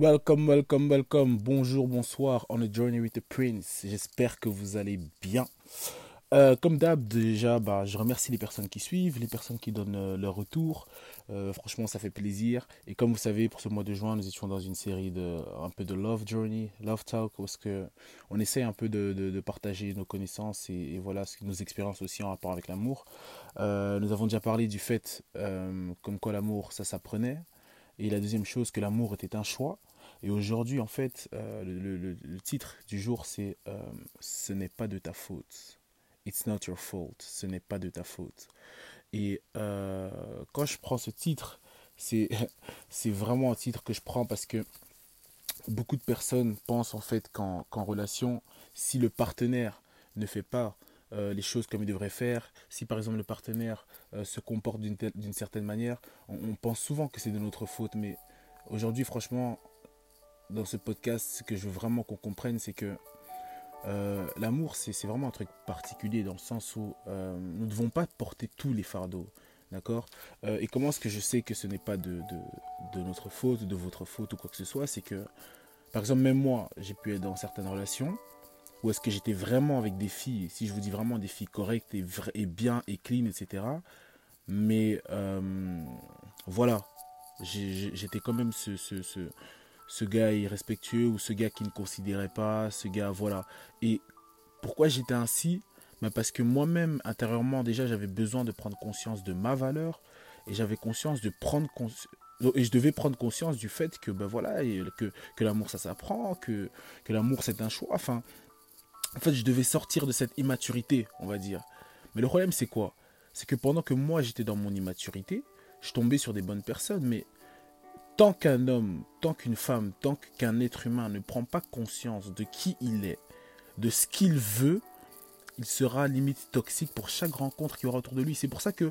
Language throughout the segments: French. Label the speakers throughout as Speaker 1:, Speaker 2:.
Speaker 1: Welcome, welcome, welcome. Bonjour, bonsoir. On a journey with the prince. J'espère que vous allez bien. Euh, comme d'hab, déjà, bah, je remercie les personnes qui suivent, les personnes qui donnent euh, leur retour. Euh, franchement, ça fait plaisir. Et comme vous savez, pour ce mois de juin, nous étions dans une série de un peu de love journey, love talk, parce que on essaie un peu de, de, partager nos connaissances et, et, voilà nos expériences aussi en rapport avec l'amour. nous avons déjà parlé du fait comme quoi l'amour, ça s'apprenait. Et la deuxième chose, que l'amour était un choix. Et aujourd'hui, en fait, le, le, titre du jour, c'est Ce n'est pas de ta faute. It's not your fault. Ce n'est pas de ta faute. Et euh, quand je prends ce titre, c'est, vraiment un titre que je prends parce que beaucoup de personnes pensent en fait qu'en, relation, si le partenaire ne fait pas euh, les choses comme il devrait faire, si par exemple le partenaire euh, se comporte d'une, d'une certaine manière, on, on, pense souvent que c'est de notre faute. Mais aujourd'hui, franchement, dans ce podcast, ce que je veux vraiment qu'on comprenne, c'est que euh, l'amour, c'est vraiment un truc particulier dans le sens où euh, nous ne devons pas porter tous les fardeaux. D'accord? Euh, Et comment est-ce que je sais que ce n'est pas de, notre faute, de votre faute ou quoi que ce soit? C'est que, par exemple, même moi, j'ai pu être dans certaines relations où est-ce que j'étais vraiment avec des filles, si je vous dis vraiment des filles correctes et, bien et clean, etc. Mais voilà, j'étais quand même ce ce gars irrespectueux ou ce gars qui ne considérait pas, ce gars, voilà. Et pourquoi j'étais ainsi? Ben Parce que moi-même, intérieurement, déjà, j'avais besoin de prendre conscience de ma valeur et j'avais conscience de prendre conscience. Et je devais prendre conscience du fait que, ben voilà, que, que l'amour ça s'apprend, que, que l'amour c'est un choix. Enfin, en fait, je devais sortir de cette immaturité, on va dire. Mais le problème, c'est quoi? C'est que pendant que moi j'étais dans mon immaturité, je tombais sur des bonnes personnes, mais tant qu'un homme, tant qu'une femme, tant qu'un être humain ne prend pas conscience de qui il est, de ce qu'il veut, il sera limite toxique pour chaque rencontre qu'il aura autour de lui. C'est pour ça que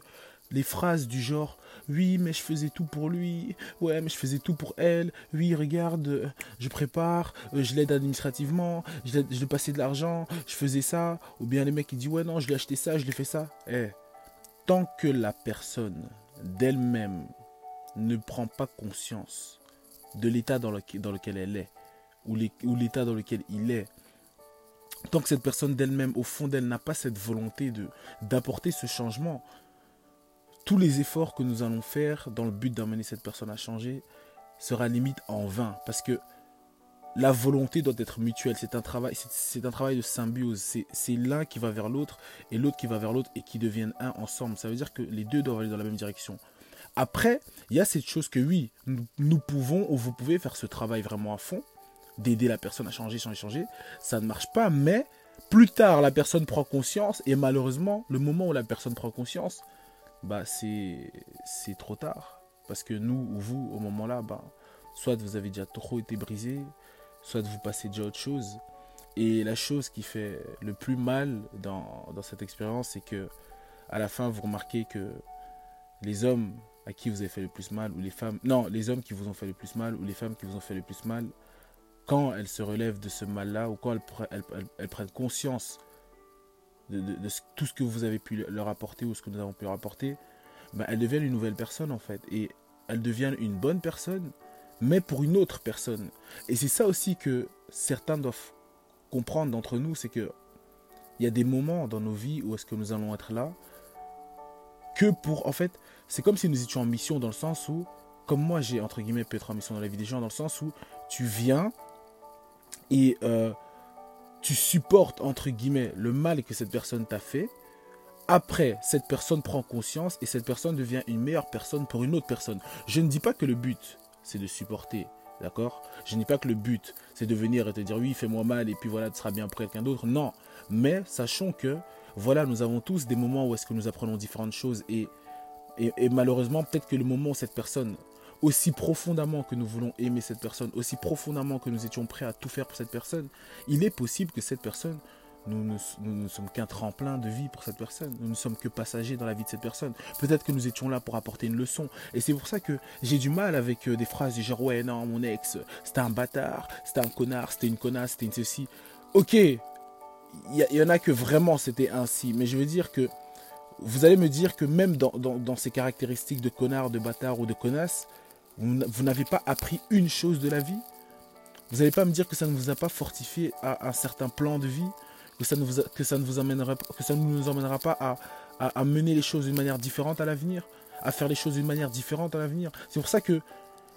Speaker 1: les phrases du genre oui mais je faisais tout pour lui, ouais mais je faisais tout pour elle, oui regarde je prépare, je l'aide administrativement, je, lui passais de l'argent, je faisait ça, ou bien les mecs qui disent ouais non je lui ai acheté ça, je lui ai fait ça. Eh, tant que la personne d'elle-même ne prend pas conscience de l'état dans, lequel elle est, ou l'état dans lequel il est, tant que cette personne d'elle-même, au fond d'elle, n'a pas cette volonté d'apporter ce changement, tous les efforts que nous allons faire dans le but d'amener cette personne à changer sera limite en vain. Parce que la volonté doit être mutuelle. C'est un travail, c'est un travail de symbiose. C'est l'un qui va vers l'autre et l'autre qui va vers l'autre et qui deviennent un ensemble. Ça veut dire que les deux doivent aller dans la même direction. Après, il y a cette chose que oui, nous, pouvons ou vous pouvez faire ce travail vraiment à fond, d'aider la personne à changer, changer, changer. Ça ne marche pas, mais plus tard, la personne prend conscience et malheureusement, le moment où la personne prend conscience, bah c'est c'est trop tard parce que nous ou vous au moment là, bah soit vous avez déjà trop été brisé, soit vous passez déjà autre chose. Et la chose qui fait le plus mal dans, dans cette expérience, c'est que à la fin, vous remarquez que les hommes à qui vous avez fait le plus mal, ou les femmes, non, les hommes qui vous ont fait le plus mal, ou les femmes qui vous ont fait le plus mal, quand elles se relèvent de ce mal-là, ou quand elles, prennent conscience de, tout ce que vous avez pu leur apporter, ou ce que nous avons pu leur apporter, ben, elles deviennent une nouvelle personne en fait. Et elles deviennent une bonne personne, mais pour une autre personne. Et c'est ça aussi que certains doivent comprendre d'entre nous, c'est que il y a des moments dans nos vies où est-ce que nous allons être là, que pour, en fait, c'est comme si nous étions en mission dans le sens où, comme moi j'ai entre guillemets pu être en mission dans la vie des gens, dans le sens où tu viens et euh, tu supportes entre guillemets le mal que cette personne t'a fait. Après, cette personne prend conscience et cette personne devient une meilleure personne pour une autre personne. Je ne dis pas que le but, c'est de supporter, d'accord? Je ne dis pas que le but, c'est de venir et te dire oui, fais-moi mal et puis voilà, tu seras bien pour quelqu'un d'autre. Non, mais sachons que voilà, nous avons tous des moments où est-ce que nous apprenons différentes choses et et, malheureusement, peut-être que le moment où cette personne, aussi profondément que nous voulons aimer cette personne, aussi profondément que nous étions prêts à tout faire pour cette personne, il est possible que cette personne, nous ne sommes qu'un tremplin de vie pour cette personne. Nous ne sommes que passagers dans la vie de cette personne. Peut-être que nous étions là pour apporter une leçon. Et c'est pour ça que j'ai du mal avec euh, des phrases du genre ouais non mon ex c'était un bâtard, c'était un connard, c'était une connasse, c'était une ceci. Ok, il y, en a que vraiment c'était ainsi. Mais je veux dire que vous allez me dire que même dans, ces caractéristiques de connard, de bâtard ou de connasse, vous, n'avez pas appris une chose de la vie? Vous n'allez pas me dire que ça ne vous a pas fortifié à un certain plan de vie, que ça ne vous, que ça ne vous amènera, que ça ne nous emmènera pas à, à, mener les choses d'une manière différente à l'avenir, à faire les choses d'une manière différente à l'avenir? C'est pour ça que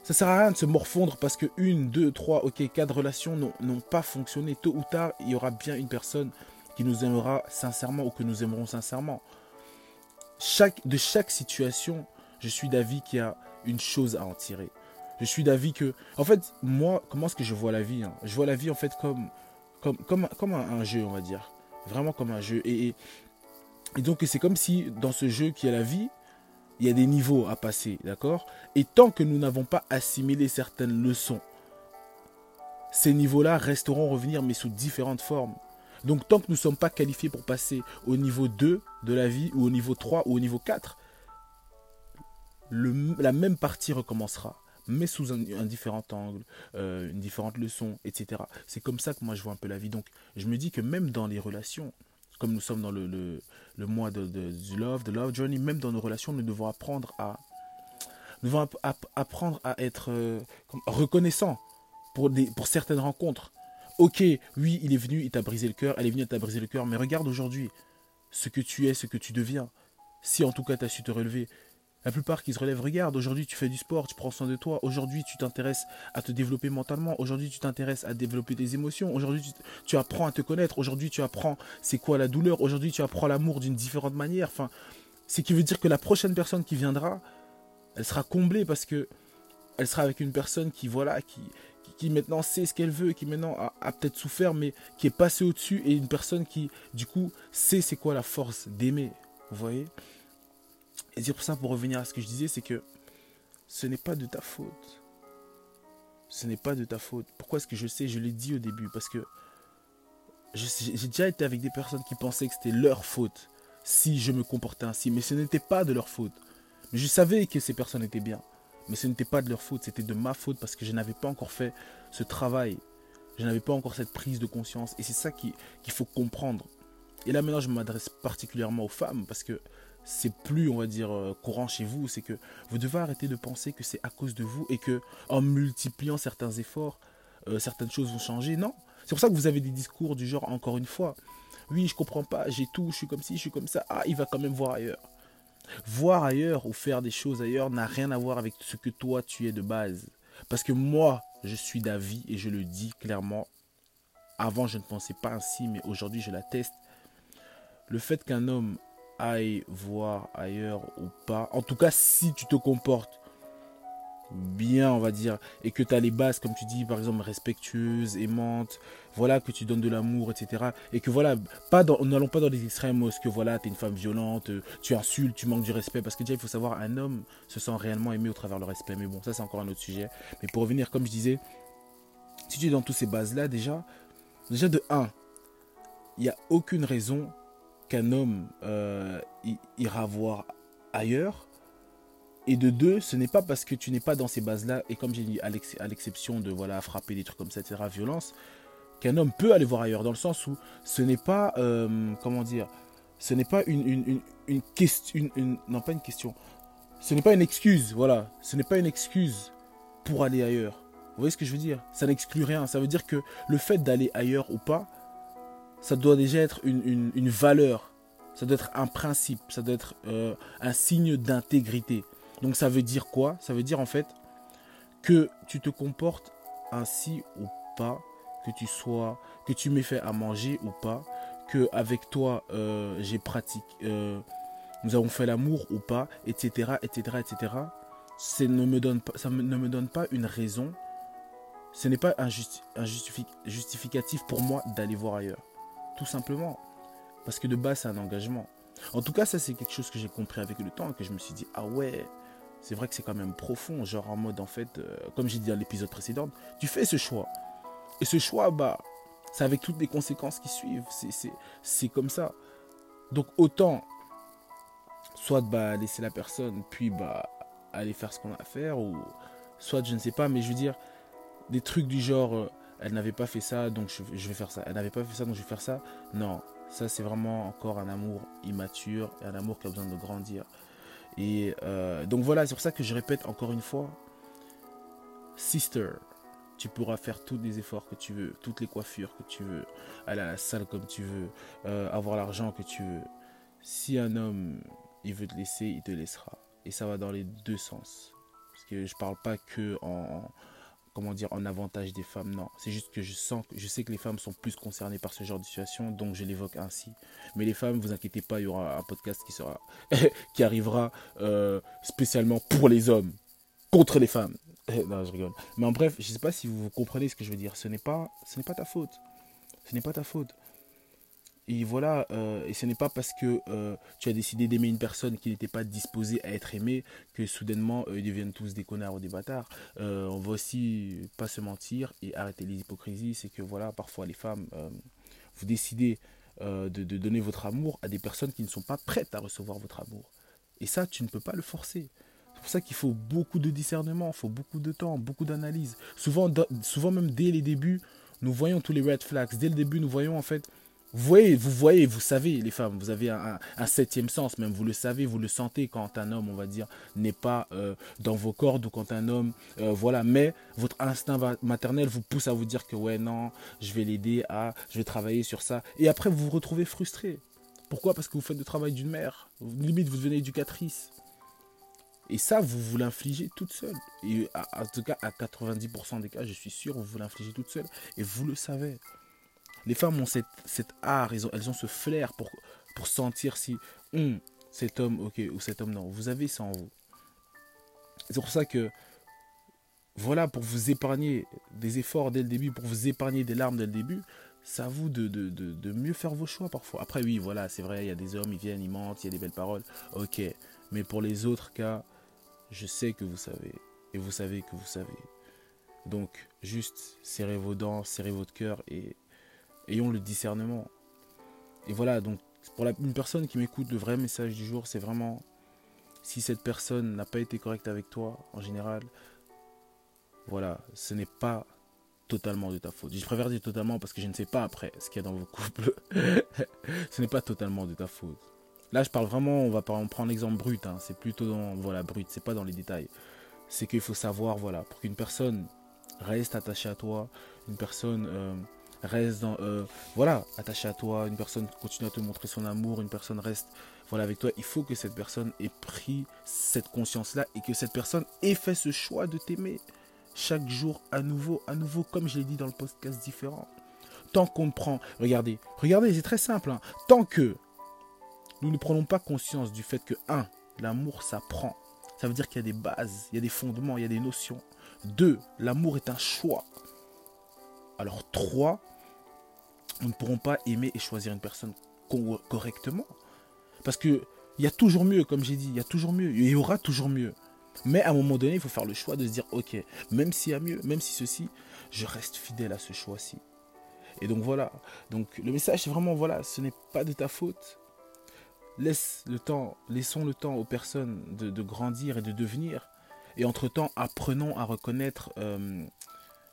Speaker 1: ça sert à rien de se morfondre parce que une, deux, trois, ok, quatre relations n'ont pas fonctionné. Tôt ou tard, il y aura bien une personne qui nous aimera sincèrement ou que nous aimerons sincèrement. Chaque, de chaque situation, je suis d'avis qu'il y a une chose à en tirer. Je suis d'avis que, en fait, moi, comment est-ce que je vois la vie hein? Je vois la vie en fait comme, comme, comme, comme un, jeu, on va dire. Vraiment comme un jeu. Et, et, donc, c'est comme si dans ce jeu qui est la vie, il y a des niveaux à passer, d'accord? Et tant que nous n'avons pas assimilé certaines leçons, ces niveaux-là resteront revenir, mais sous différentes formes. Donc tant que nous ne sommes pas qualifiés pour passer au niveau 2 de la vie, ou au niveau 3, ou au niveau 4, la même partie recommencera, mais sous un, différent angle, euh, une différente leçon, etc. C'est comme ça que moi je vois un peu la vie. Donc je me dis que même dans les relations, comme nous sommes dans le, mois de, love, de love journey, même dans nos relations, nous devons apprendre à, être euh, reconnaissant pour, des, pour certaines rencontres. Ok, oui, il est venu, il t'a brisé le cœur, elle est venue, elle t'a brisé le cœur, mais regarde aujourd'hui ce que tu es, ce que tu deviens. Si en tout cas tu as su te relever, la plupart qui se relèvent, regarde, aujourd'hui tu fais du sport, tu prends soin de toi, aujourd'hui tu t'intéresses à te développer mentalement, aujourd'hui tu t'intéresses à développer tes émotions, aujourd'hui tu, apprends à te connaître, aujourd'hui tu apprends c'est quoi la douleur, aujourd'hui tu apprends l'amour d'une différente manière. Enfin, ce qui veut dire que la prochaine personne qui viendra, elle sera comblée parce que elle sera avec une personne qui, voilà, qui, maintenant sait ce qu'elle veut, qui maintenant a peut-être souffert, mais qui est passée au-dessus, et une personne qui, du coup, sait c'est quoi la force d'aimer. Vous voyez? Et c'est pour ça, pour revenir à ce que je disais, c'est que ce n'est pas de ta faute. Ce n'est pas de ta faute. Pourquoi est-ce que je sais Je l'ai dit au début? Parce que j'ai déjà été avec des personnes qui pensaient que c'était leur faute si je me comportais ainsi. Mais ce n'était pas de leur faute. Mais je savais que ces personnes étaient bien. Mais ce n'était pas de leur faute. C'était de ma faute parce que je n'avais pas encore fait ce travail. Je n'avais pas encore cette prise de conscience. Et c'est ça qu'il faut comprendre. Et là maintenant, je m'adresse particulièrement aux femmes parce que c'est plus, on va dire, euh, courant chez vous, c'est que vous devez arrêter de penser que c'est à cause de vous et que en multipliant certains efforts, euh, certaines choses vont changer. Non. C'est pour ça que vous avez des discours du genre, encore une fois, oui, je comprends pas, j'ai tout, je suis comme ci, je suis comme ça. Ah, il va quand même voir ailleurs. Voir ailleurs ou faire des choses ailleurs n'a rien à voir avec ce que toi tu es de base. Parce que moi, je suis d'avis et je le dis clairement. Avant, je ne pensais pas ainsi, mais aujourd'hui, je l'atteste. Le fait qu'un homme aille voir ailleurs ou pas. En tout cas, si tu te comportes bien, on va dire, et que tu as les bases, comme tu dis, par exemple, respectueuse, aimante, voilà, que tu donnes de l'amour, etc. Et que voilà, pas n'allons pas dans les extrêmes, est-ce que voilà, tu es une femme violente, tu insultes, tu manques du respect, parce que déjà, il faut savoir, un homme se sent réellement aimé au travers le respect. Mais bon, ça, c'est encore un autre sujet. Mais pour revenir, comme je disais, si tu es dans toutes ces bases-là, déjà, déjà de 1, il n'y a aucune raison qu'un homme euh, ira voir ailleurs. Et de deux, ce n'est pas parce que tu n'es pas dans ces bases-là, et comme j'ai dit, à l'exception de voilà, frapper des trucs comme ça, etc., violence, qu'un homme peut aller voir ailleurs, dans le sens où ce n'est pas, euh, comment dire, ce n'est pas une, une, question, non pas une question, ce n'est pas une excuse, voilà, ce n'est pas une excuse pour aller ailleurs. Vous voyez ce que je veux dire? Ça n'exclut rien, ça veut dire que le fait d'aller ailleurs ou pas, ça doit déjà être une, valeur, ça doit être un principe, ça doit être euh, un signe d'intégrité. Donc ça veut dire quoi? Ça veut dire en fait que tu te comportes ainsi ou pas, que tu sois, que tu m'aies fait à manger ou pas, que avec toi euh, j'ai pratiqué, euh, nous avons fait l'amour ou pas, etc., etc., etc. Ça ne me donne pas, une raison. Ce n'est pas un justificatif pour moi d'aller voir ailleurs simplement. Parce que de base, c'est un engagement. En tout cas, ça, c'est quelque chose que j'ai compris avec le temps que je me suis dit, ah ouais, c'est vrai que c'est quand même profond. Genre en mode, en fait, euh, comme j'ai dit dans l'épisode précédent, tu fais ce choix. Et ce choix, bah, c'est avec toutes les conséquences qui suivent. C'est comme ça. Donc autant, soit bah, laisser la personne, puis bah, aller faire ce qu'on a à faire, ou soit, je ne sais pas, mais je veux dire, des trucs du genre, euh, elle n'avait pas fait ça, donc je, vais faire ça. Elle n'avait pas fait ça, donc je vais faire ça. Non, ça c'est vraiment encore un amour immature, un amour qui a besoin de grandir. Et euh, donc voilà, c'est pour ça que je répète encore une fois, sister, Tu pourras faire tous les efforts que tu veux, toutes les coiffures que tu veux, aller à la salle comme tu veux, euh, avoir l'argent que tu veux. Si un homme, il veut te laisser, il te laissera. Et ça va dans les deux sens. Parce que je parle pas que en, comment dire, en avantage des femmes, non. C'est juste que je sens, je sais que les femmes sont plus concernées par ce genre de situation, donc je l'évoque ainsi. Mais les femmes, vous inquiétez pas, il y aura un podcast qui sera, qui arrivera euh, spécialement pour les hommes, contre les femmes. non, je rigole. Mais en bref, je sais pas si vous comprenez ce que je veux dire. Ce n'est pas, ce n'est pas ta faute. Ce n'est pas ta faute. Et voilà, euh, et ce n'est pas parce que euh, tu as décidé d'aimer une personne qui n'était pas disposée à être aimée que soudainement ils deviennent tous des connards ou des bâtards. on va aussi pas se mentir et arrêter les hypocrisies. C'est que voilà, parfois les femmes, vous décidez de, de, donner votre amour à des personnes qui ne sont pas prêtes à recevoir votre amour. Et ça, tu ne peux pas le forcer. C'est pour ça qu'il faut beaucoup de discernement, il faut beaucoup de temps, beaucoup d'analyse. Souvent, souvent même dès les débuts, nous voyons tous les red flags. Dès le début, nous voyons en fait vous voyez, vous voyez, vous savez, les femmes, vous avez un, septième sens, même vous le savez, vous le sentez quand un homme, on va dire, n'est pas euh, dans vos cordes ou quand un homme, euh, voilà. Mais votre instinct maternel vous pousse à vous dire que ouais, non, je vais l'aider à, je vais travailler sur ça. Et après, vous vous retrouvez frustré. Pourquoi? Parce que vous faites le travail d'une mère. Limite, vous devenez éducatrice. Et ça, vous vous l'infligez toute seule. Et en tout cas, à 90% des cas, je suis sûr, vous vous l'infligez toute seule. Et vous le savez. Les femmes ont cette, cet art, elles ont, elles ont ce flair pour, pour sentir si hum, cet homme, ok, ou cet homme, non. Vous avez ça en vous. C'est pour ça que, voilà, pour vous épargner des efforts dès le début, pour vous épargner des larmes dès le début, c'est à vous de, de, de, de, mieux faire vos choix parfois. Après, oui, voilà, c'est vrai, il y a des hommes, ils viennent, ils mentent, il y a des belles paroles. Ok. Mais pour les autres cas, je sais que vous savez. Et vous savez que vous savez. Donc, juste serrez vos dents, serrez votre cœur et ayons le discernement. Et voilà, donc pour la, une personne qui m'écoute, le vrai message du jour, c'est vraiment si cette personne n'a pas été correcte avec toi, en général, voilà, ce n'est pas totalement de ta faute. Je préfère dire totalement parce que je ne sais pas après ce qu'il y a dans vos couples. ce n'est pas totalement de ta faute. Là, je parle vraiment, on va prendre l'exemple brut, hein. c'est plutôt dans, voilà, brut, c'est pas dans les détails. C'est qu'il faut savoir, voilà, pour qu'une personne reste attachée à toi, une personne euh, reste euh, voilà, attaché à toi, une personne continue à te montrer son amour, une personne reste, voilà, avec toi. Il faut que cette personne ait pris cette conscience-là et que cette personne ait fait ce choix de t'aimer chaque jour à nouveau, à nouveau, comme je l'ai dit dans le podcast différent. Tant qu'on prend, regardez, regardez, c'est très simple. Hein. Tant que nous ne prenons pas conscience du fait que, un, l'amour s'apprend. Ça veut dire qu'il y a des bases, il y a des fondements, il y a des notions. Deux, l'amour est un choix. Alors trois, nous ne pourrons pas aimer et choisir une personne correctement. Parce que il y a toujours mieux, comme j'ai dit, il y a toujours mieux, il y aura toujours mieux. Mais à un moment donné, il faut faire le choix de se dire, ok, même s'il y a mieux, même si ceci, je reste fidèle à ce choix-ci. Et donc voilà. Donc le message, c'est vraiment, voilà, ce n'est pas de ta faute. Laisse le temps, laissons le temps aux personnes de, grandir et de devenir. Et entre-temps, apprenons à reconnaître euh,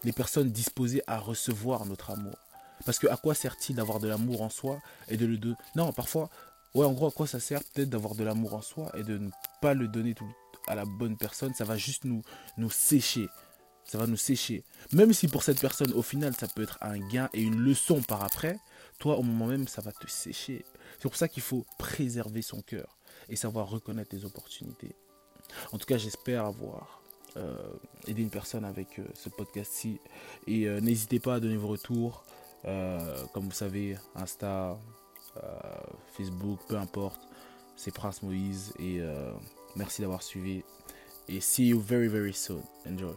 Speaker 1: les personnes disposées à recevoir notre amour. Parce que à quoi sert-il d'avoir de l'amour en soi et de le donner Non, parfois, ouais, en gros, à quoi ça sert peut-être d'avoir de l'amour en soi et de ne pas le donner à la bonne personne? Ça va juste nous, nous sécher. Ça va nous sécher. Même si pour cette personne, au final, ça peut être un gain et une leçon par après, toi, au moment même, ça va te sécher. C'est pour ça qu'il faut préserver son cœur et savoir reconnaître les opportunités. En tout cas, j'espère avoir euh, aidé une personne avec euh, ce podcast-ci. Et euh, n'hésitez pas à donner vos retours. Euh, comme vous savez, Insta, euh, Facebook, peu importe, c'est Prince Moïse. Et euh, merci d'avoir suivi. Et see you very, very soon. Enjoy.